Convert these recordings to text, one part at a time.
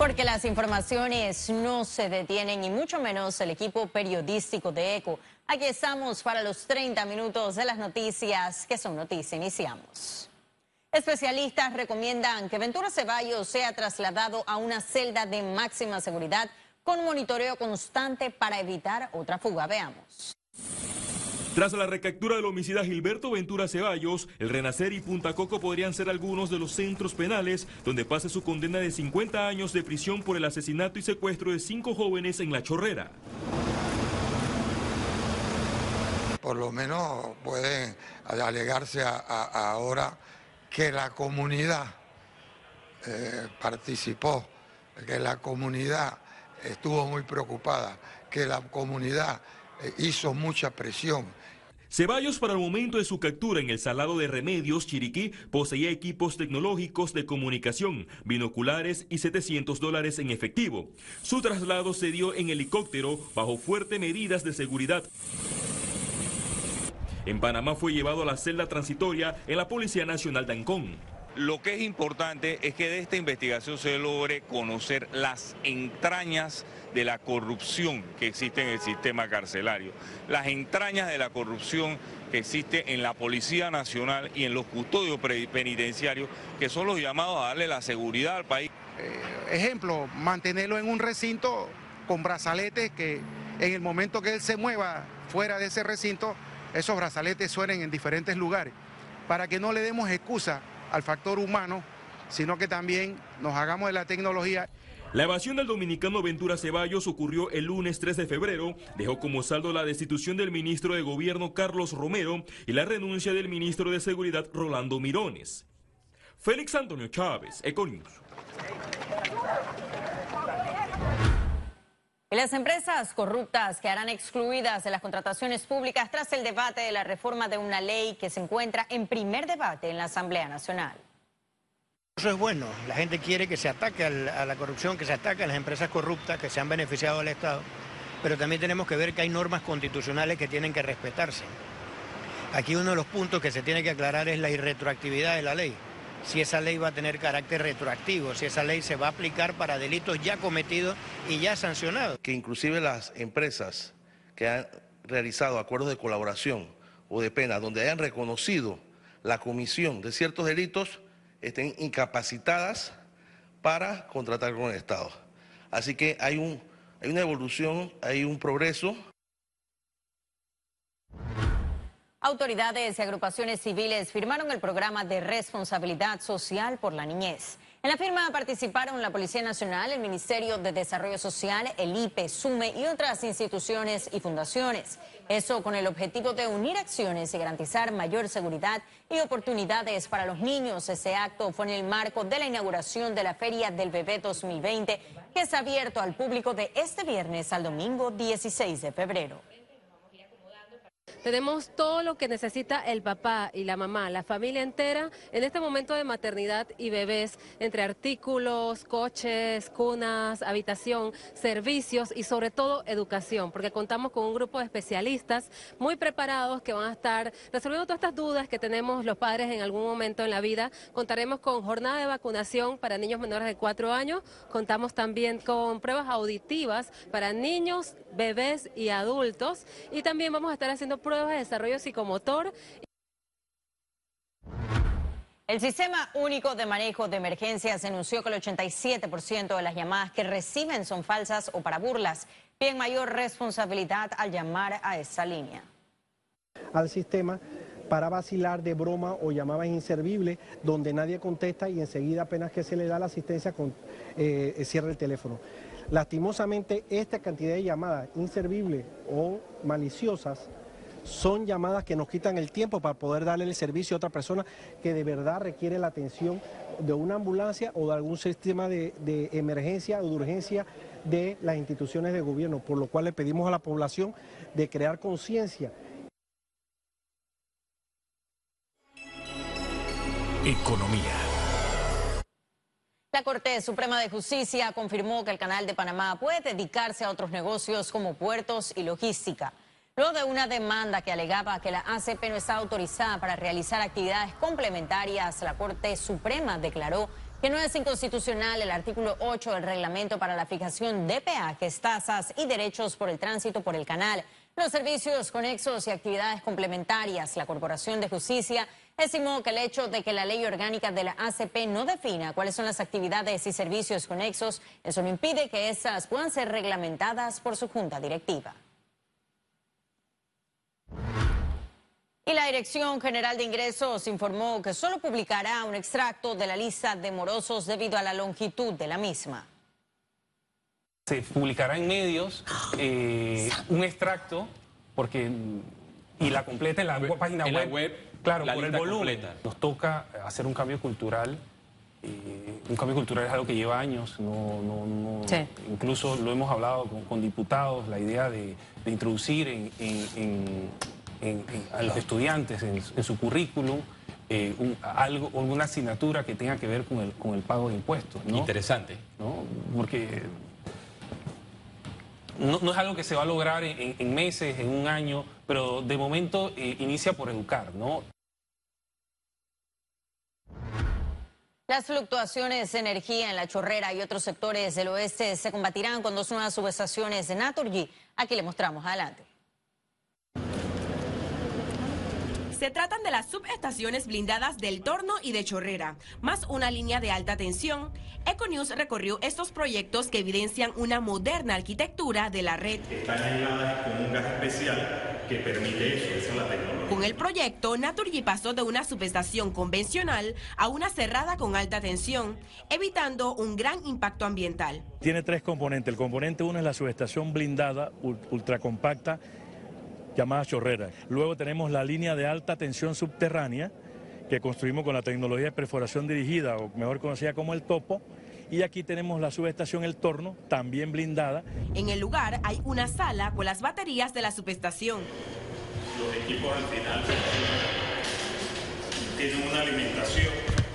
Porque las informaciones no se detienen y mucho menos el equipo periodístico de ECO. Aquí estamos para los 30 minutos de las noticias que son noticias. Iniciamos. Especialistas recomiendan que Ventura Ceballos sea trasladado a una celda de máxima seguridad con monitoreo constante para evitar otra fuga. Veamos. Tras la recaptura del homicida Gilberto Ventura Ceballos, el Renacer y Punta Coco podrían ser algunos de los centros penales donde pase su condena de 50 años de prisión por el asesinato y secuestro de cinco jóvenes en La Chorrera. Por lo menos pueden alegarse ahora que la comunidad eh, participó, que la comunidad estuvo muy preocupada, que la comunidad eh, hizo mucha presión Ceballos para el momento de su captura en el Salado de Remedios, Chiriquí, poseía equipos tecnológicos de comunicación, binoculares y 700 dólares en efectivo. Su traslado se dio en helicóptero bajo fuertes medidas de seguridad. En Panamá fue llevado a la celda transitoria en la Policía Nacional de Ancón. Lo que es importante es que de esta investigación se logre conocer las entrañas de la corrupción que existe en el sistema carcelario, las entrañas de la corrupción que existe en la Policía Nacional y en los custodios penitenciarios, que son los llamados a darle la seguridad al país. Eh, ejemplo, mantenerlo en un recinto con brazaletes que en el momento que él se mueva fuera de ese recinto, esos brazaletes suenen en diferentes lugares, para que no le demos excusa al factor humano, sino que también nos hagamos de la tecnología. La evasión del dominicano Ventura Ceballos ocurrió el lunes 3 de febrero, dejó como saldo la destitución del ministro de Gobierno Carlos Romero y la renuncia del ministro de Seguridad Rolando Mirones. Félix Antonio Chávez, Econius. Las empresas corruptas quedarán excluidas de las contrataciones públicas tras el debate de la reforma de una ley que se encuentra en primer debate en la Asamblea Nacional. Eso es bueno, la gente quiere que se ataque a la corrupción, que se ataque a las empresas corruptas que se han beneficiado del Estado, pero también tenemos que ver que hay normas constitucionales que tienen que respetarse. Aquí uno de los puntos que se tiene que aclarar es la irretroactividad de la ley si esa ley va a tener carácter retroactivo, si esa ley se va a aplicar para delitos ya cometidos y ya sancionados. Que inclusive las empresas que han realizado acuerdos de colaboración o de pena donde hayan reconocido la comisión de ciertos delitos estén incapacitadas para contratar con el Estado. Así que hay, un, hay una evolución, hay un progreso. Autoridades y agrupaciones civiles firmaron el programa de responsabilidad social por la niñez. En la firma participaron la Policía Nacional, el Ministerio de Desarrollo Social, el IPE, SUME y otras instituciones y fundaciones. Eso con el objetivo de unir acciones y garantizar mayor seguridad y oportunidades para los niños. Ese acto fue en el marco de la inauguración de la Feria del Bebé 2020, que es abierto al público de este viernes al domingo 16 de febrero. Tenemos todo lo que necesita el papá y la mamá, la familia entera, en este momento de maternidad y bebés, entre artículos, coches, cunas, habitación, servicios y sobre todo educación, porque contamos con un grupo de especialistas muy preparados que van a estar resolviendo todas estas dudas que tenemos los padres en algún momento en la vida. Contaremos con jornada de vacunación para niños menores de cuatro años, contamos también con pruebas auditivas para niños, bebés y adultos y también vamos a estar haciendo pruebas de desarrollo psicomotor. El Sistema Único de Manejo de Emergencias anunció que el 87% de las llamadas que reciben son falsas o para burlas. Piden mayor responsabilidad al llamar a esa línea. Al sistema para vacilar de broma o llamadas inservibles donde nadie contesta y enseguida apenas que se le da la asistencia con, eh, cierra el teléfono. Lastimosamente esta cantidad de llamadas inservibles o maliciosas son llamadas que nos quitan el tiempo para poder darle el servicio a otra persona que de verdad requiere la atención de una ambulancia o de algún sistema de, emergencia o de urgencia de las instituciones de gobierno, por lo cual le pedimos a la población de crear conciencia. Economía. La Corte Suprema de Justicia confirmó que el Canal de Panamá puede dedicarse a otros negocios como puertos y logística. Luego de una demanda que alegaba que la ACP no está autorizada para realizar actividades complementarias, la Corte Suprema declaró que no es inconstitucional el artículo 8 del reglamento para la fijación de peajes, tasas y derechos por el tránsito por el canal. Los servicios conexos y actividades complementarias, la Corporación de Justicia estimó que el hecho de que la ley orgánica de la ACP no defina cuáles son las actividades y servicios conexos, eso no impide que esas puedan ser reglamentadas por su junta directiva. Y la Dirección General de Ingresos informó que solo publicará un extracto de la lista de morosos debido a la longitud de la misma. Se publicará en medios eh, un extracto porque y la completa en la página web, Claro, por el volumen. Nos toca hacer un cambio cultural. Eh, un cambio cultural es algo que lleva años, no, no, no incluso lo hemos hablado con, diputados, la idea de, introducir en a los estudiantes en, su currículum eh, algo, una asignatura que tenga que ver con el, con el pago de impuestos. Interesante. Porque no, es algo que se va a lograr en, meses, en un año, pero de momento eh, inicia por educar, ¿no? Las fluctuaciones de energía en la chorrera y otros sectores del oeste se combatirán con dos nuevas subestaciones de Naturgy. Aquí le mostramos adelante. Se tratan de las subestaciones blindadas del Torno y de Chorrera, más una línea de alta tensión. Econews recorrió estos proyectos que evidencian una moderna arquitectura de la red. Están aisladas con un gas especial que permite eso, esa es la tecnología. Con el proyecto, Naturgy pasó de una subestación convencional a una cerrada con alta tensión, evitando un gran impacto ambiental. Tiene tres componentes. El componente uno es la subestación blindada, ultracompacta, llamada chorrera. Luego tenemos la línea de alta tensión subterránea que construimos con la tecnología de perforación dirigida, o mejor conocida como el topo, y aquí tenemos la subestación El Torno, también blindada. En el lugar hay una sala con las baterías de la subestación. Los equipos al final tienen una alimentación.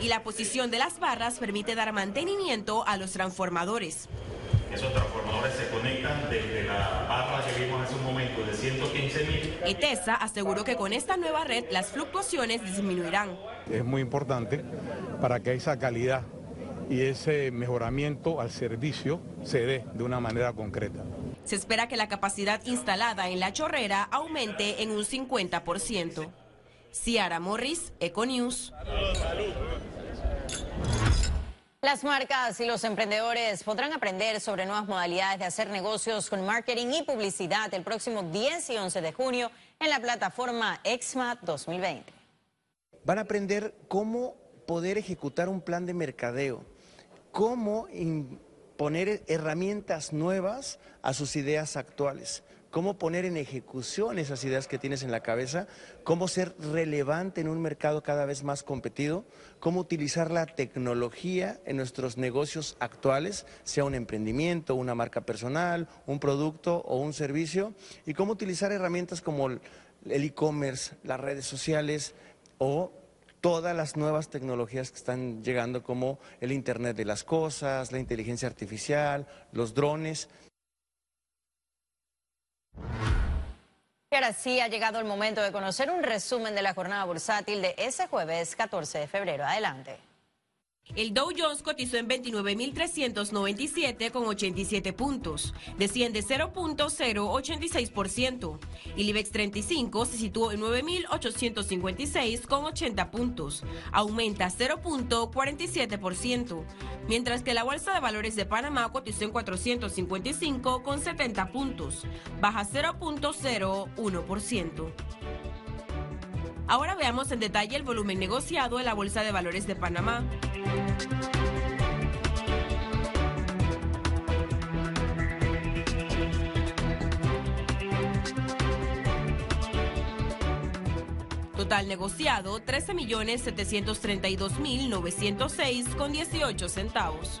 Y la posición de las barras permite dar mantenimiento a los transformadores. Esos transformadores se conectan desde la barra que vimos hace un momento de 115 mil. ETESA aseguró que con esta nueva red las fluctuaciones disminuirán. Es muy importante para que esa calidad y ese mejoramiento al servicio se dé de una manera concreta. Se espera que la capacidad instalada en la chorrera aumente en un 50%. Ciara Morris, Econews. Las marcas y los emprendedores podrán aprender sobre nuevas modalidades de hacer negocios con marketing y publicidad el próximo 10 y 11 de junio en la plataforma EXMA 2020. Van a aprender cómo poder ejecutar un plan de mercadeo, cómo poner herramientas nuevas a sus ideas actuales cómo poner en ejecución esas ideas que tienes en la cabeza, cómo ser relevante en un mercado cada vez más competido, cómo utilizar la tecnología en nuestros negocios actuales, sea un emprendimiento, una marca personal, un producto o un servicio, y cómo utilizar herramientas como el e-commerce, las redes sociales o todas las nuevas tecnologías que están llegando como el Internet de las Cosas, la inteligencia artificial, los drones. Y ahora sí ha llegado el momento de conocer un resumen de la jornada bursátil de ese jueves 14 de febrero. Adelante. El Dow Jones cotizó en 29.397 con 87 puntos, desciende 0.086%. El IBEX 35 se situó en 9.856 con 80 puntos, aumenta 0.47%, mientras que la Bolsa de Valores de Panamá cotizó en 455 con 70 puntos, baja 0.01%. Ahora veamos en detalle el volumen negociado en la Bolsa de Valores de Panamá. Total negociado 13.732.906 con 18 centavos.